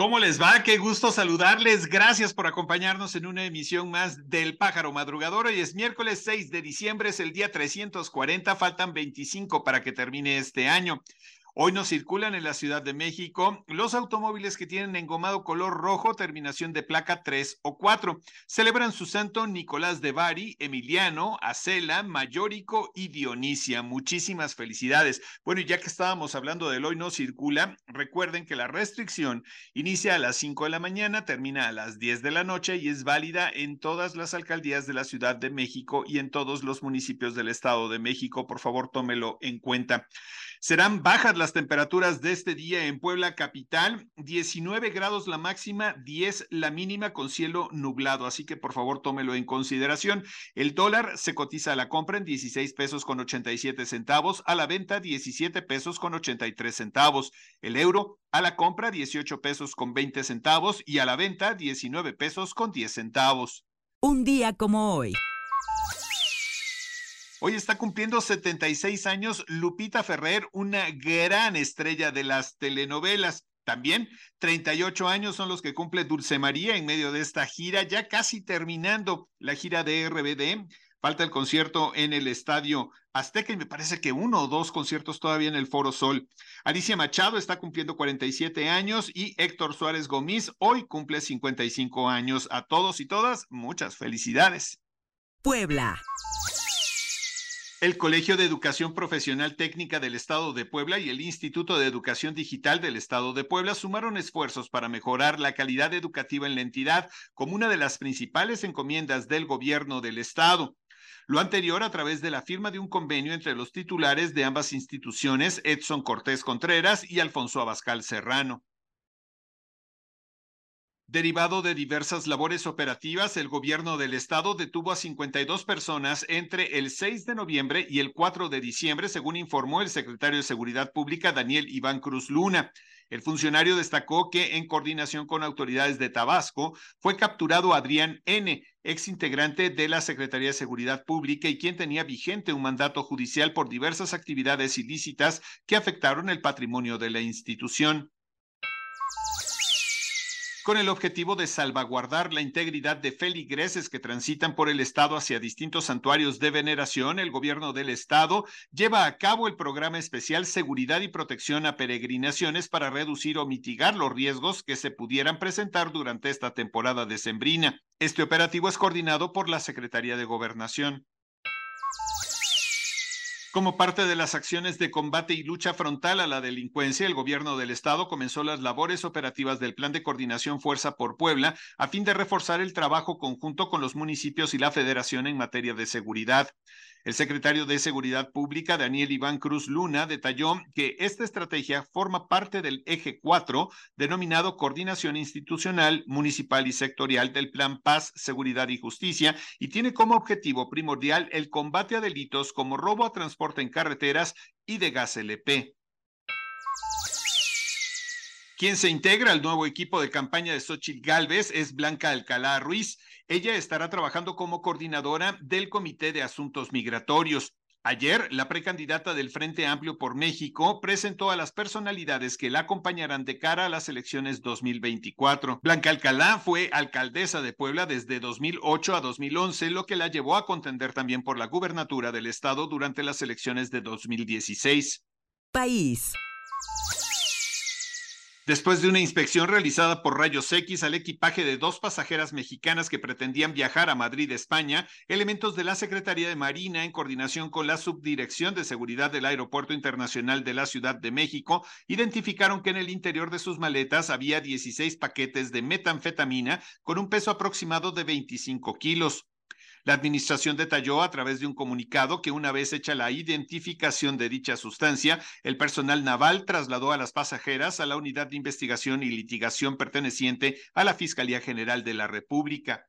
¿Cómo les va? Qué gusto saludarles. Gracias por acompañarnos en una emisión más del Pájaro Madrugador. Hoy es miércoles 6 de diciembre, es el día 340, faltan 25 para que termine este año. Hoy no circulan en la Ciudad de México los automóviles que tienen engomado color rojo, terminación de placa 3 o 4. Celebran su santo Nicolás de Bari, Emiliano, Acela, Mayórico y Dionisia. Muchísimas felicidades. Bueno, y ya que estábamos hablando del hoy no circula, recuerden que la restricción inicia a las 5 de la mañana, termina a las 10 de la noche y es válida en todas las alcaldías de la Ciudad de México y en todos los municipios del Estado de México. Por favor, tómelo en cuenta. Serán bajas las temperaturas de este día en Puebla capital, 19 grados la máxima, 10 la mínima con cielo nublado, así que por favor tómelo en consideración. El dólar se cotiza a la compra en 16 pesos con 87 centavos, a la venta 17 pesos con 83 centavos. El euro a la compra 18 pesos con 20 centavos y a la venta 19 pesos con 10 centavos. Un día como hoy. Hoy está cumpliendo 76 años Lupita Ferrer, una gran estrella de las telenovelas. También 38 años son los que cumple Dulce María en medio de esta gira, ya casi terminando la gira de RBD. Falta el concierto en el Estadio Azteca y me parece que uno o dos conciertos todavía en el Foro Sol. Alicia Machado está cumpliendo 47 años y Héctor Suárez Gómez hoy cumple 55 años. A todos y todas, muchas felicidades. Puebla. El Colegio de Educación Profesional Técnica del Estado de Puebla y el Instituto de Educación Digital del Estado de Puebla sumaron esfuerzos para mejorar la calidad educativa en la entidad como una de las principales encomiendas del gobierno del Estado. Lo anterior a través de la firma de un convenio entre los titulares de ambas instituciones, Edson Cortés Contreras y Alfonso Abascal Serrano. Derivado de diversas labores operativas, el gobierno del estado detuvo a 52 personas entre el 6 de noviembre y el 4 de diciembre, según informó el secretario de Seguridad Pública, Daniel Iván Cruz Luna. El funcionario destacó que, en coordinación con autoridades de Tabasco, fue capturado Adrián N., ex integrante de la Secretaría de Seguridad Pública y quien tenía vigente un mandato judicial por diversas actividades ilícitas que afectaron el patrimonio de la institución con el objetivo de salvaguardar la integridad de feligreses que transitan por el Estado hacia distintos santuarios de veneración, el gobierno del Estado lleva a cabo el programa especial Seguridad y Protección a Peregrinaciones para reducir o mitigar los riesgos que se pudieran presentar durante esta temporada decembrina. Este operativo es coordinado por la Secretaría de Gobernación. Como parte de las acciones de combate y lucha frontal a la delincuencia, el gobierno del estado comenzó las labores operativas del Plan de Coordinación Fuerza por Puebla a fin de reforzar el trabajo conjunto con los municipios y la federación en materia de seguridad. El secretario de Seguridad Pública, Daniel Iván Cruz Luna, detalló que esta estrategia forma parte del eje 4, denominado Coordinación Institucional, Municipal y Sectorial del Plan Paz, Seguridad y Justicia, y tiene como objetivo primordial el combate a delitos como robo a transporte en carreteras y de gas LP. Quien se integra al nuevo equipo de campaña de Xochitl Galvez es Blanca Alcalá Ruiz. Ella estará trabajando como coordinadora del Comité de Asuntos Migratorios. Ayer, la precandidata del Frente Amplio por México presentó a las personalidades que la acompañarán de cara a las elecciones 2024. Blanca Alcalá fue alcaldesa de Puebla desde 2008 a 2011, lo que la llevó a contender también por la gubernatura del estado durante las elecciones de 2016. País. Después de una inspección realizada por Rayos X al equipaje de dos pasajeras mexicanas que pretendían viajar a Madrid, España, elementos de la Secretaría de Marina, en coordinación con la Subdirección de Seguridad del Aeropuerto Internacional de la Ciudad de México, identificaron que en el interior de sus maletas había 16 paquetes de metanfetamina con un peso aproximado de 25 kilos. La administración detalló a través de un comunicado que una vez hecha la identificación de dicha sustancia, el personal naval trasladó a las pasajeras a la unidad de investigación y litigación perteneciente a la Fiscalía General de la República.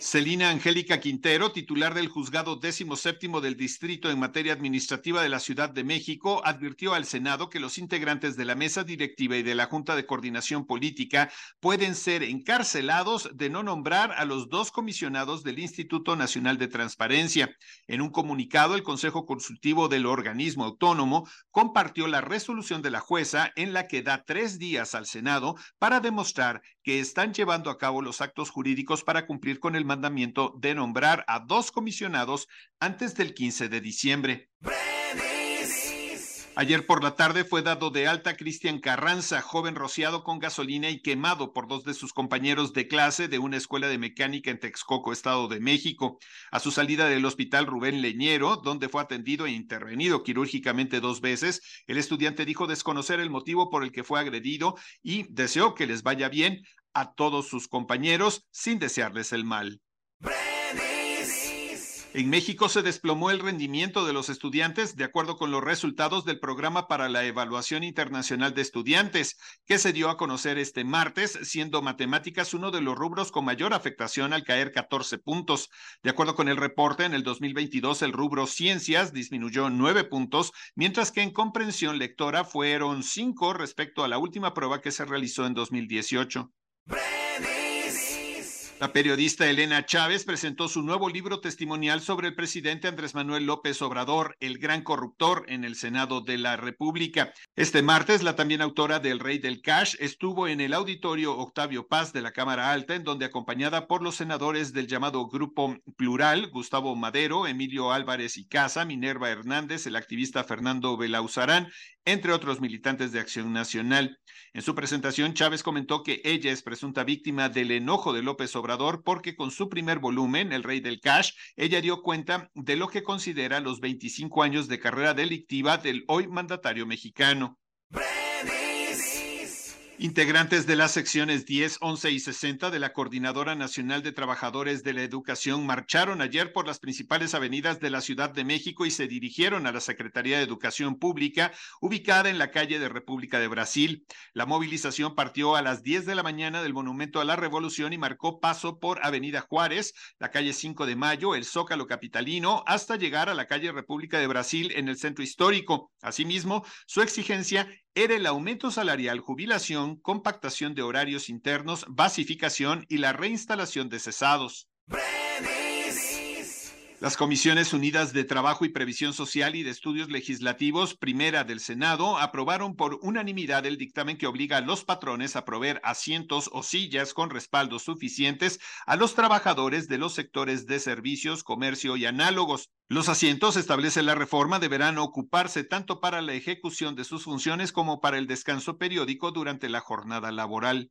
Celina Angélica Quintero, titular del juzgado décimo séptimo del distrito en materia administrativa de la Ciudad de México, advirtió al Senado que los integrantes de la mesa directiva y de la Junta de Coordinación Política pueden ser encarcelados de no nombrar a los dos comisionados del Instituto Nacional de Transparencia. En un comunicado, el Consejo Consultivo del organismo autónomo compartió la resolución de la jueza en la que da tres días al Senado para demostrar que están llevando a cabo los actos jurídicos para cumplir con el mandamiento de nombrar a dos comisionados antes del 15 de diciembre. Ayer por la tarde fue dado de alta Cristian Carranza, joven rociado con gasolina y quemado por dos de sus compañeros de clase de una escuela de mecánica en Texcoco, Estado de México. A su salida del hospital Rubén Leñero, donde fue atendido e intervenido quirúrgicamente dos veces, el estudiante dijo desconocer el motivo por el que fue agredido y deseó que les vaya bien a todos sus compañeros sin desearles el mal. En México se desplomó el rendimiento de los estudiantes de acuerdo con los resultados del Programa para la Evaluación Internacional de Estudiantes, que se dio a conocer este martes, siendo matemáticas uno de los rubros con mayor afectación al caer 14 puntos. De acuerdo con el reporte, en el 2022 el rubro ciencias disminuyó 9 puntos, mientras que en comprensión lectora fueron 5 respecto a la última prueba que se realizó en 2018. La periodista Elena Chávez presentó su nuevo libro testimonial sobre el presidente Andrés Manuel López Obrador, el gran corruptor, en el Senado de la República. Este martes, la también autora del Rey del Cash estuvo en el auditorio Octavio Paz de la Cámara Alta, en donde acompañada por los senadores del llamado Grupo Plural, Gustavo Madero, Emilio Álvarez y Casa, Minerva Hernández, el activista Fernando Belauzarán entre otros militantes de Acción Nacional. En su presentación, Chávez comentó que ella es presunta víctima del enojo de López Obrador porque con su primer volumen, El Rey del Cash, ella dio cuenta de lo que considera los 25 años de carrera delictiva del hoy mandatario mexicano. Integrantes de las secciones 10, 11 y 60 de la Coordinadora Nacional de Trabajadores de la Educación marcharon ayer por las principales avenidas de la Ciudad de México y se dirigieron a la Secretaría de Educación Pública, ubicada en la calle de República de Brasil. La movilización partió a las 10 de la mañana del Monumento a la Revolución y marcó paso por Avenida Juárez, la calle 5 de Mayo, el Zócalo Capitalino, hasta llegar a la calle República de Brasil en el centro histórico. Asimismo, su exigencia era el aumento salarial, jubilación, compactación de horarios internos, basificación y la reinstalación de cesados. Las Comisiones Unidas de Trabajo y Previsión Social y de Estudios Legislativos, primera del Senado, aprobaron por unanimidad el dictamen que obliga a los patrones a proveer asientos o sillas con respaldos suficientes a los trabajadores de los sectores de servicios, comercio y análogos. Los asientos, establece la reforma, deberán ocuparse tanto para la ejecución de sus funciones como para el descanso periódico durante la jornada laboral.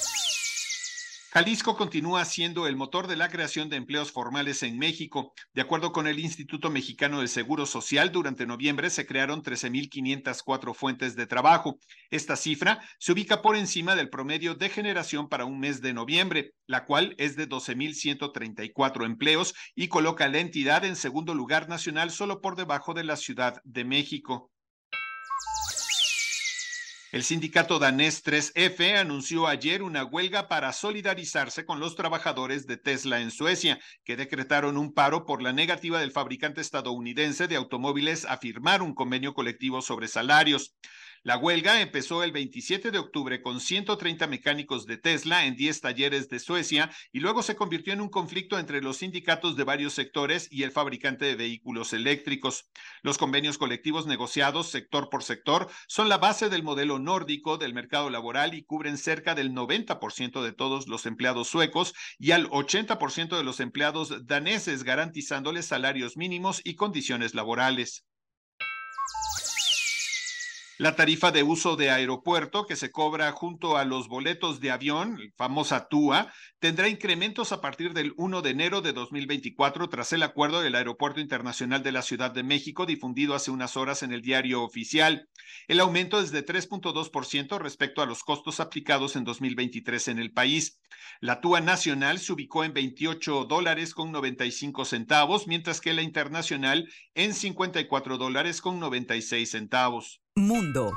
Jalisco continúa siendo el motor de la creación de empleos formales en México. De acuerdo con el Instituto Mexicano del Seguro Social, durante noviembre se crearon 13.504 fuentes de trabajo. Esta cifra se ubica por encima del promedio de generación para un mes de noviembre, la cual es de 12.134 empleos y coloca a la entidad en segundo lugar nacional solo por debajo de la Ciudad de México. El sindicato danés 3F anunció ayer una huelga para solidarizarse con los trabajadores de Tesla en Suecia, que decretaron un paro por la negativa del fabricante estadounidense de automóviles a firmar un convenio colectivo sobre salarios. La huelga empezó el 27 de octubre con 130 mecánicos de Tesla en 10 talleres de Suecia y luego se convirtió en un conflicto entre los sindicatos de varios sectores y el fabricante de vehículos eléctricos. Los convenios colectivos negociados sector por sector son la base del modelo nórdico del mercado laboral y cubren cerca del 90% de todos los empleados suecos y al 80% de los empleados daneses, garantizándoles salarios mínimos y condiciones laborales. La tarifa de uso de aeropuerto que se cobra junto a los boletos de avión, famosa TUA, tendrá incrementos a partir del 1 de enero de 2024 tras el acuerdo del Aeropuerto Internacional de la Ciudad de México difundido hace unas horas en el diario oficial. El aumento es de 3.2% respecto a los costos aplicados en 2023 en el país. La TUA nacional se ubicó en 28 dólares con 95 centavos, mientras que la internacional en 54 dólares con 96 centavos. Mundo.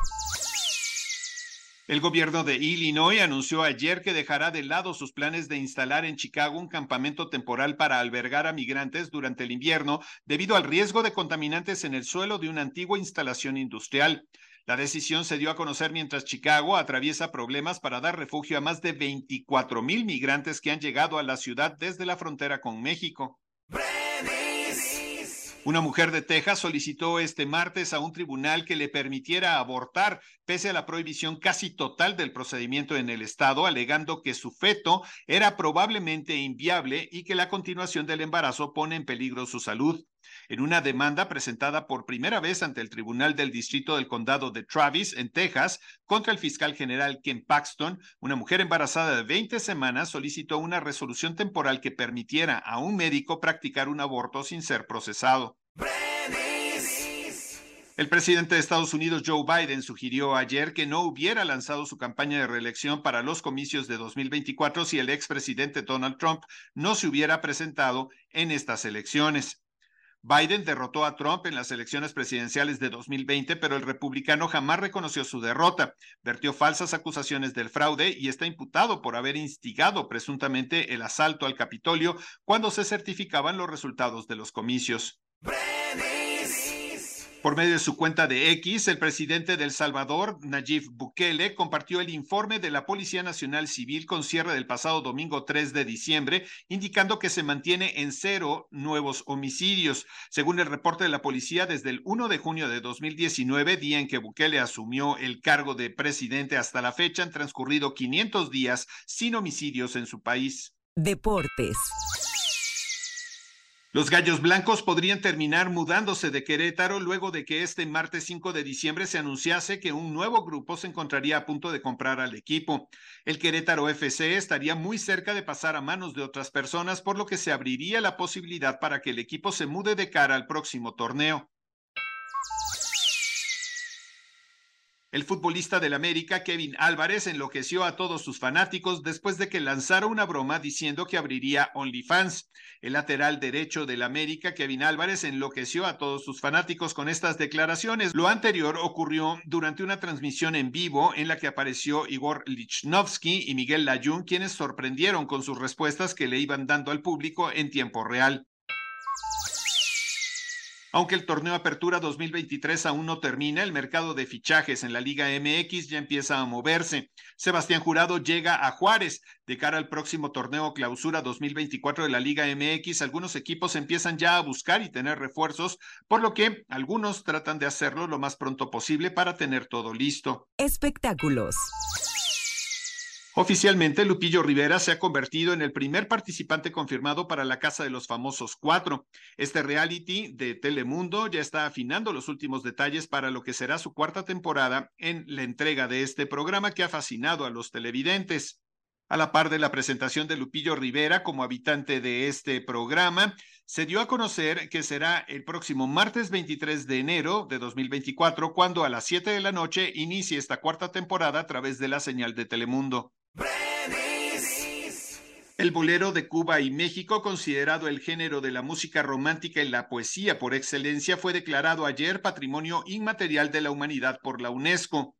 El gobierno de Illinois anunció ayer que dejará de lado sus planes de instalar en Chicago un campamento temporal para albergar a migrantes durante el invierno debido al riesgo de contaminantes en el suelo de una antigua instalación industrial. La decisión se dio a conocer mientras Chicago atraviesa problemas para dar refugio a más de 24 mil migrantes que han llegado a la ciudad desde la frontera con México. Una mujer de Texas solicitó este martes a un tribunal que le permitiera abortar pese a la prohibición casi total del procedimiento en el estado, alegando que su feto era probablemente inviable y que la continuación del embarazo pone en peligro su salud. En una demanda presentada por primera vez ante el Tribunal del Distrito del Condado de Travis, en Texas, contra el fiscal general Ken Paxton, una mujer embarazada de 20 semanas solicitó una resolución temporal que permitiera a un médico practicar un aborto sin ser procesado. El presidente de Estados Unidos, Joe Biden, sugirió ayer que no hubiera lanzado su campaña de reelección para los comicios de 2024 si el expresidente Donald Trump no se hubiera presentado en estas elecciones. Biden derrotó a Trump en las elecciones presidenciales de 2020, pero el republicano jamás reconoció su derrota, vertió falsas acusaciones del fraude y está imputado por haber instigado presuntamente el asalto al Capitolio cuando se certificaban los resultados de los comicios. Por medio de su cuenta de X, el presidente del Salvador, Nayib Bukele, compartió el informe de la Policía Nacional Civil con cierre del pasado domingo 3 de diciembre, indicando que se mantiene en cero nuevos homicidios. Según el reporte de la policía, desde el 1 de junio de 2019, día en que Bukele asumió el cargo de presidente hasta la fecha, han transcurrido 500 días sin homicidios en su país. Deportes. Los Gallos Blancos podrían terminar mudándose de Querétaro luego de que este martes 5 de diciembre se anunciase que un nuevo grupo se encontraría a punto de comprar al equipo. El Querétaro FC estaría muy cerca de pasar a manos de otras personas, por lo que se abriría la posibilidad para que el equipo se mude de cara al próximo torneo. El futbolista del América, Kevin Álvarez, enloqueció a todos sus fanáticos después de que lanzara una broma diciendo que abriría OnlyFans. El lateral derecho del América, Kevin Álvarez, enloqueció a todos sus fanáticos con estas declaraciones. Lo anterior ocurrió durante una transmisión en vivo en la que apareció Igor Lichnowsky y Miguel Layún, quienes sorprendieron con sus respuestas que le iban dando al público en tiempo real. Aunque el torneo Apertura 2023 aún no termina, el mercado de fichajes en la Liga MX ya empieza a moverse. Sebastián Jurado llega a Juárez. De cara al próximo torneo Clausura 2024 de la Liga MX, algunos equipos empiezan ya a buscar y tener refuerzos, por lo que algunos tratan de hacerlo lo más pronto posible para tener todo listo. Espectáculos. Oficialmente, Lupillo Rivera se ha convertido en el primer participante confirmado para la Casa de los Famosos Cuatro. Este reality de Telemundo ya está afinando los últimos detalles para lo que será su cuarta temporada en la entrega de este programa que ha fascinado a los televidentes. A la par de la presentación de Lupillo Rivera como habitante de este programa, se dio a conocer que será el próximo martes 23 de enero de 2024 cuando a las 7 de la noche inicie esta cuarta temporada a través de la señal de Telemundo. El bolero de Cuba y México, considerado el género de la música romántica y la poesía por excelencia, fue declarado ayer Patrimonio Inmaterial de la Humanidad por la UNESCO.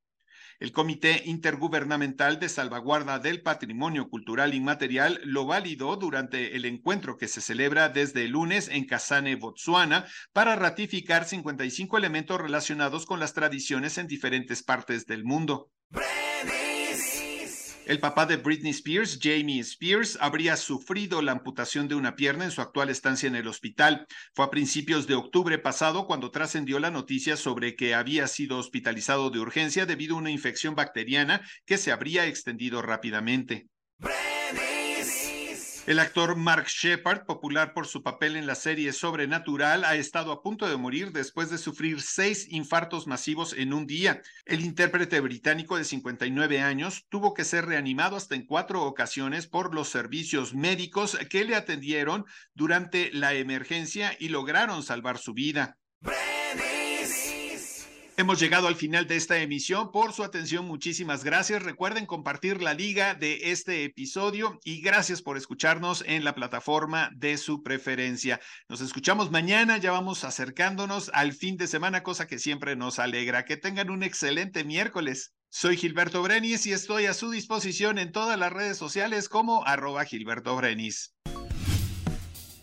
El Comité Intergubernamental de Salvaguarda del Patrimonio Cultural Inmaterial lo validó durante el encuentro que se celebra desde el lunes en Kasane, Botsuana, para ratificar 55 elementos relacionados con las tradiciones en diferentes partes del mundo. El papá de Britney Spears, Jamie Spears, habría sufrido la amputación de una pierna en su actual estancia en el hospital. Fue a principios de octubre pasado cuando trascendió la noticia sobre que había sido hospitalizado de urgencia debido a una infección bacteriana que se habría extendido rápidamente. El actor Mark Shepard, popular por su papel en la serie Sobrenatural, ha estado a punto de morir después de sufrir seis infartos masivos en un día. El intérprete británico de 59 años tuvo que ser reanimado hasta en cuatro ocasiones por los servicios médicos que le atendieron durante la emergencia y lograron salvar su vida. Hemos llegado al final de esta emisión. Por su atención, muchísimas gracias. Recuerden compartir la liga de este episodio y gracias por escucharnos en la plataforma de su preferencia. Nos escuchamos mañana, ya vamos acercándonos al fin de semana, cosa que siempre nos alegra. Que tengan un excelente miércoles. Soy Gilberto Brenis y estoy a su disposición en todas las redes sociales como arroba Gilberto Brenis.